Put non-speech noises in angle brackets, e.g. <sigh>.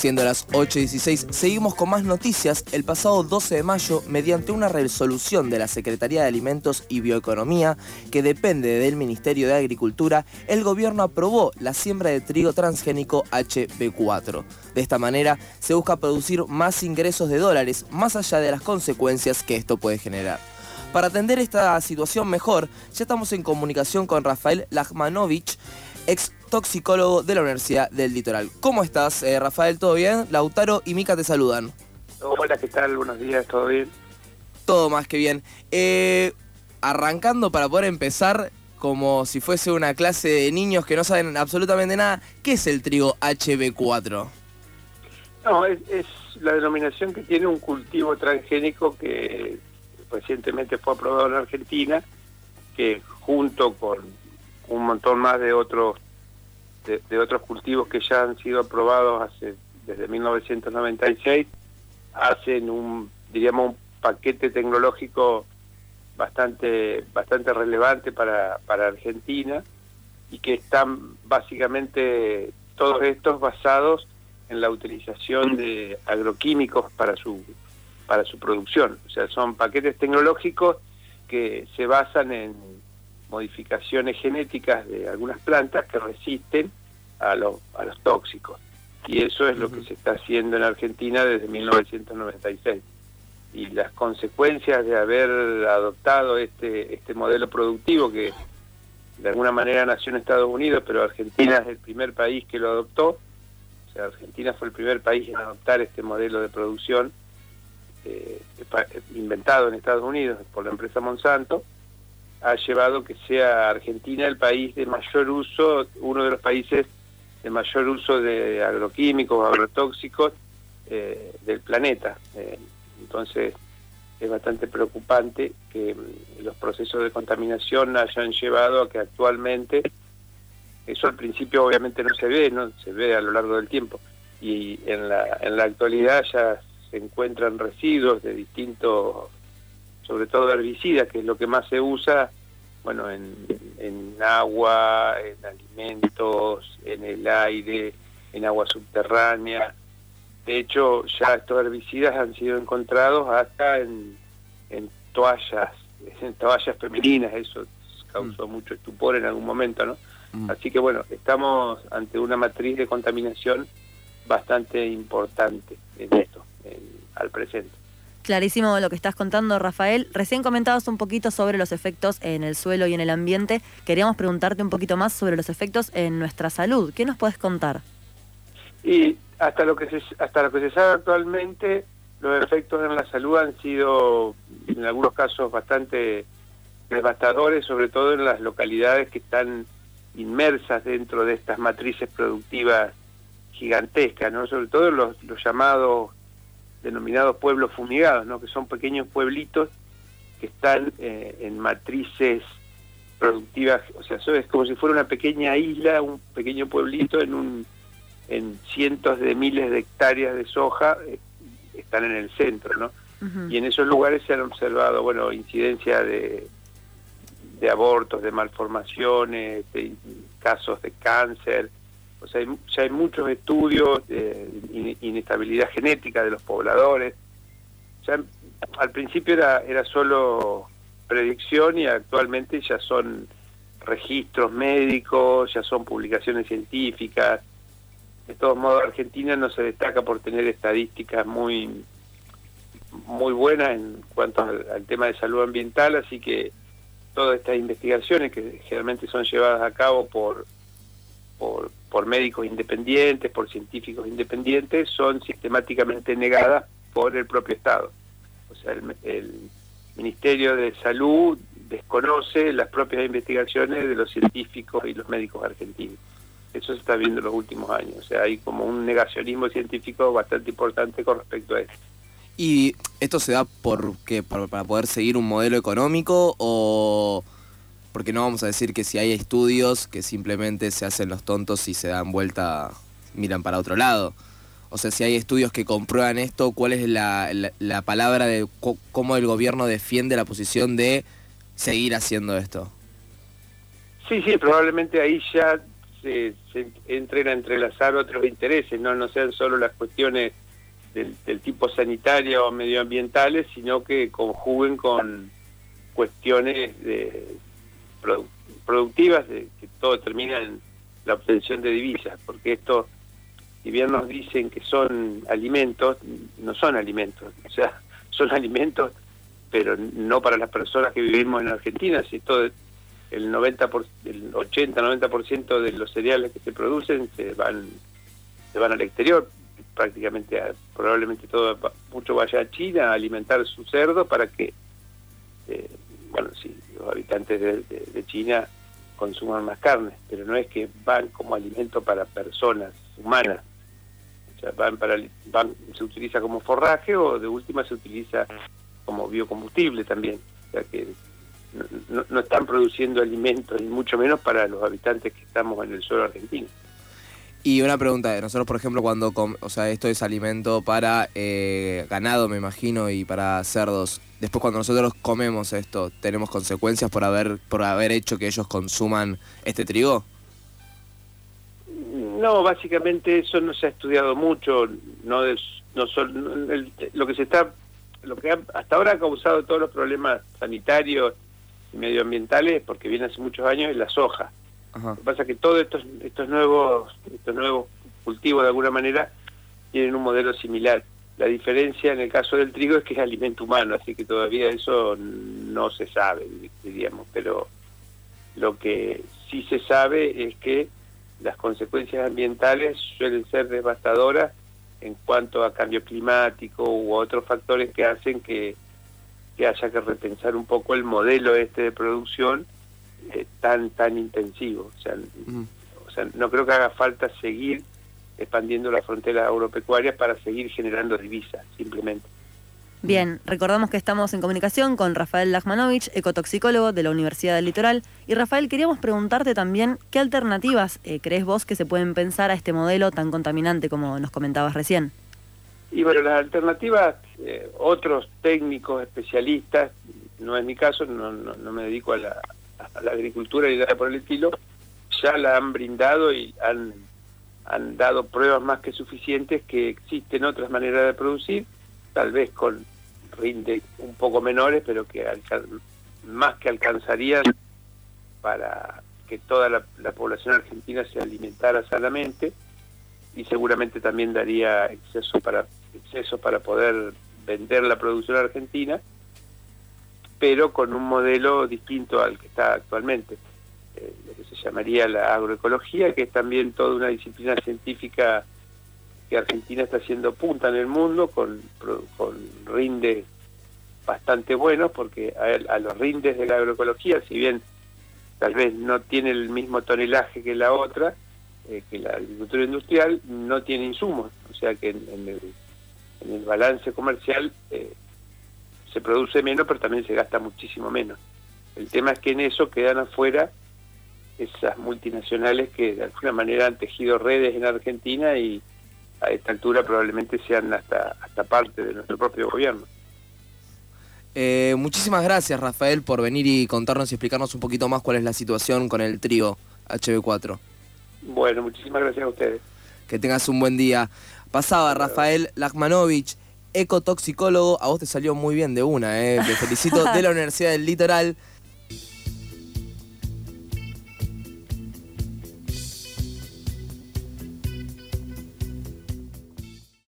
Siendo las 8.16, seguimos con más noticias. El pasado 12 de mayo, mediante una resolución de la Secretaría de Alimentos y Bioeconomía, que depende del Ministerio de Agricultura, el gobierno aprobó la siembra de trigo transgénico HB4. De esta manera, se busca producir más ingresos de dólares, más allá de las consecuencias que esto puede generar. Para atender esta situación mejor, ya estamos en comunicación con Rafael Lachmanovich, ex toxicólogo de la Universidad del Litoral. ¿Cómo estás, eh, Rafael? ¿Todo bien? Lautaro y Mica te saludan. Hola, ¿qué tal? Buenos días, ¿todo bien? Todo más que bien. Eh, arrancando para poder empezar, como si fuese una clase de niños que no saben absolutamente nada, ¿qué es el trigo HB4? No, es, es la denominación que tiene un cultivo transgénico que recientemente fue aprobado en Argentina, que junto con un montón más de otros de, otros cultivos que ya han sido aprobados hace desde 1996 hacen un diríamos un paquete tecnológico bastante bastante relevante para, para Argentina y que están básicamente todos estos basados en la utilización de agroquímicos para su para su producción, o sea, son paquetes tecnológicos que se basan en modificaciones genéticas de algunas plantas que resisten a, los a los tóxicos. Y eso es lo que se está haciendo en Argentina desde 1996. Y las consecuencias de haber adoptado este, este modelo productivo que de alguna manera nació en Estados Unidos, pero Argentina es el primer país que lo adoptó. O sea, Argentina fue el primer país en adoptar este modelo de producción eh, inventado en Estados Unidos por la empresa Monsanto ha llevado que sea Argentina el país de mayor uso, uno de los países de mayor uso de agroquímicos, agrotóxicos eh, del planeta. Eh, entonces es bastante preocupante que mm, los procesos de contaminación hayan llevado a que actualmente, eso al principio obviamente no se ve, no se ve a lo largo del tiempo, y en la, en la actualidad ya se encuentran residuos de distintos sobre todo herbicidas, que es lo que más se usa, bueno, en, agua, en alimentos, en el aire, en agua subterránea. De hecho, ya estos herbicidas han sido encontrados hasta en, toallas, <laughs> en toallas femeninas, eso causó mm. mucho estupor en algún momento, ¿no? Mm. Así que bueno, estamos ante una matriz de contaminación bastante importante en esto, al presente. Clarísimo lo que estás contando, Rafael. Recién comentabas un poquito sobre los efectos en el suelo y en el ambiente. Queríamos preguntarte un poquito más sobre los efectos en nuestra salud. ¿Qué nos puedes contar? Y hasta lo que se, hasta lo que se sabe actualmente, los efectos en la salud han sido, en algunos casos, bastante devastadores, sobre todo en las localidades que están inmersas dentro de estas matrices productivas gigantescas, ¿no? Sobre todo los, los llamados denominados pueblos fumigados, ¿no? que son pequeños pueblitos que están eh, en matrices productivas, o sea, es como si fuera una pequeña isla, un pequeño pueblito en un en cientos de miles de hectáreas de soja eh, están en el centro, ¿no? Y en esos lugares se han observado, bueno, incidencia de, de abortos, de malformaciones, de casos de cáncer, o sea, ya hay muchos estudios de inestabilidad genética de los pobladores. Ya al principio era, era solo predicción y actualmente ya son registros médicos, ya son publicaciones científicas. De todos modos, Argentina no se destaca por tener estadísticas muy muy buenas en cuanto al, al tema de salud ambiental, así que todas estas investigaciones que generalmente son llevadas a cabo por por, médicos independientes, por científicos independientes, son sistemáticamente negadas por el propio Estado. O sea, el, Ministerio de Salud desconoce las propias investigaciones de los científicos y los médicos argentinos. Eso se está viendo en los últimos años. O sea, hay como un negacionismo científico bastante importante con respecto a esto. ¿Y esto se da por qué? ¿Para, poder seguir un modelo económico o porque no vamos a decir que si hay estudios que simplemente se hacen los tontos y se dan vuelta, miran para otro lado. O sea, si hay estudios que comprueban esto, ¿cuál es la, la, palabra de cómo el gobierno defiende la posición de seguir haciendo esto? Sí, sí, probablemente ahí ya se, entren a entrelazar otros intereses, no, no sean solo las cuestiones del, tipo sanitario o medioambientales, sino que conjuguen con cuestiones de, productivas, de, que todo termina en la obtención de divisas, porque esto, si bien nos dicen que son alimentos, no son alimentos, o sea, <laughs> son alimentos, pero no para las personas que vivimos en Argentina, si todo el 90 por, el 80 90% de los cereales que se producen se van se van al exterior prácticamente probablemente todo mucho vaya a China a alimentar su cerdo para que eh, bueno los habitantes de, China consuman más carne pero no es que van como alimento para personas humanas o sea, van para van se utiliza como forraje o de última se utiliza como biocombustible también o sea que no, están produciendo alimentos, ni mucho menos para los habitantes que estamos en el suelo argentino. Y una pregunta, nosotros por ejemplo cuando, o sea, esto es alimento para eh, ganado me imagino y para cerdos, después cuando nosotros comemos esto, ¿tenemos consecuencias por haber, por haber hecho que ellos consuman este trigo? No, básicamente eso no se ha estudiado mucho, no, no lo que se está, lo que hasta ahora ha causado todos los problemas sanitarios medioambientales, porque viene hace muchos años, es la soja. Lo que pasa es que todos estos, estos, nuevos, estos nuevos cultivos, de alguna manera, tienen un modelo similar. La diferencia en el caso del trigo es que es alimento humano, así que todavía eso no se sabe, diríamos, pero lo que sí se sabe es que las consecuencias ambientales suelen ser devastadoras en cuanto a cambio climático u otros factores que hacen que que haya que repensar un poco el modelo este de producción eh, tan tan intensivo. O sea, o sea, no creo que haga falta seguir expandiendo las fronteras agropecuarias para seguir generando divisas, simplemente. Bien, recordamos que estamos en comunicación con Rafael Lachmanovich, ecotoxicólogo de la Universidad del Litoral. Y Rafael, queríamos preguntarte también qué alternativas eh, crees vos que se pueden pensar a este modelo tan contaminante como nos comentabas recién. Y bueno, las alternativas, eh, otros técnicos, especialistas, no es mi caso, no, no, me dedico a la, la, agricultura y por el estilo, ya la han brindado y han, han dado pruebas más que suficientes que existen otras maneras de producir, tal vez con rinde un poco menores, pero que más que alcanzarían para que toda la, la población argentina se alimentara sanamente y seguramente también daría exceso para exceso para poder vender la producción argentina, pero con un modelo distinto al que está actualmente, eh, lo que se llamaría la agroecología, que es también toda una disciplina científica que Argentina está haciendo punta en el mundo, con, con rindes bastante buenos, porque a, los rindes de la agroecología, si bien tal vez no tiene el mismo tonelaje que la otra, eh, que la agricultura industrial no tiene insumos, o sea que en, el, en el, balance comercial eh, se produce menos, pero también se gasta muchísimo menos. El tema es que en eso quedan afuera esas multinacionales que de alguna manera han tejido redes en Argentina y a esta altura probablemente sean hasta, hasta parte de nuestro propio gobierno. Eh, muchísimas gracias Rafael por venir y contarnos y explicarnos un poquito más cuál es la situación con el trío HB4. Bueno, muchísimas gracias a ustedes. Que tengas un buen día. Pasaba Rafael Lachmanovich, ecotoxicólogo. A vos te salió muy bien de una, ¿eh? Te felicito <laughs> de la Universidad del Litoral.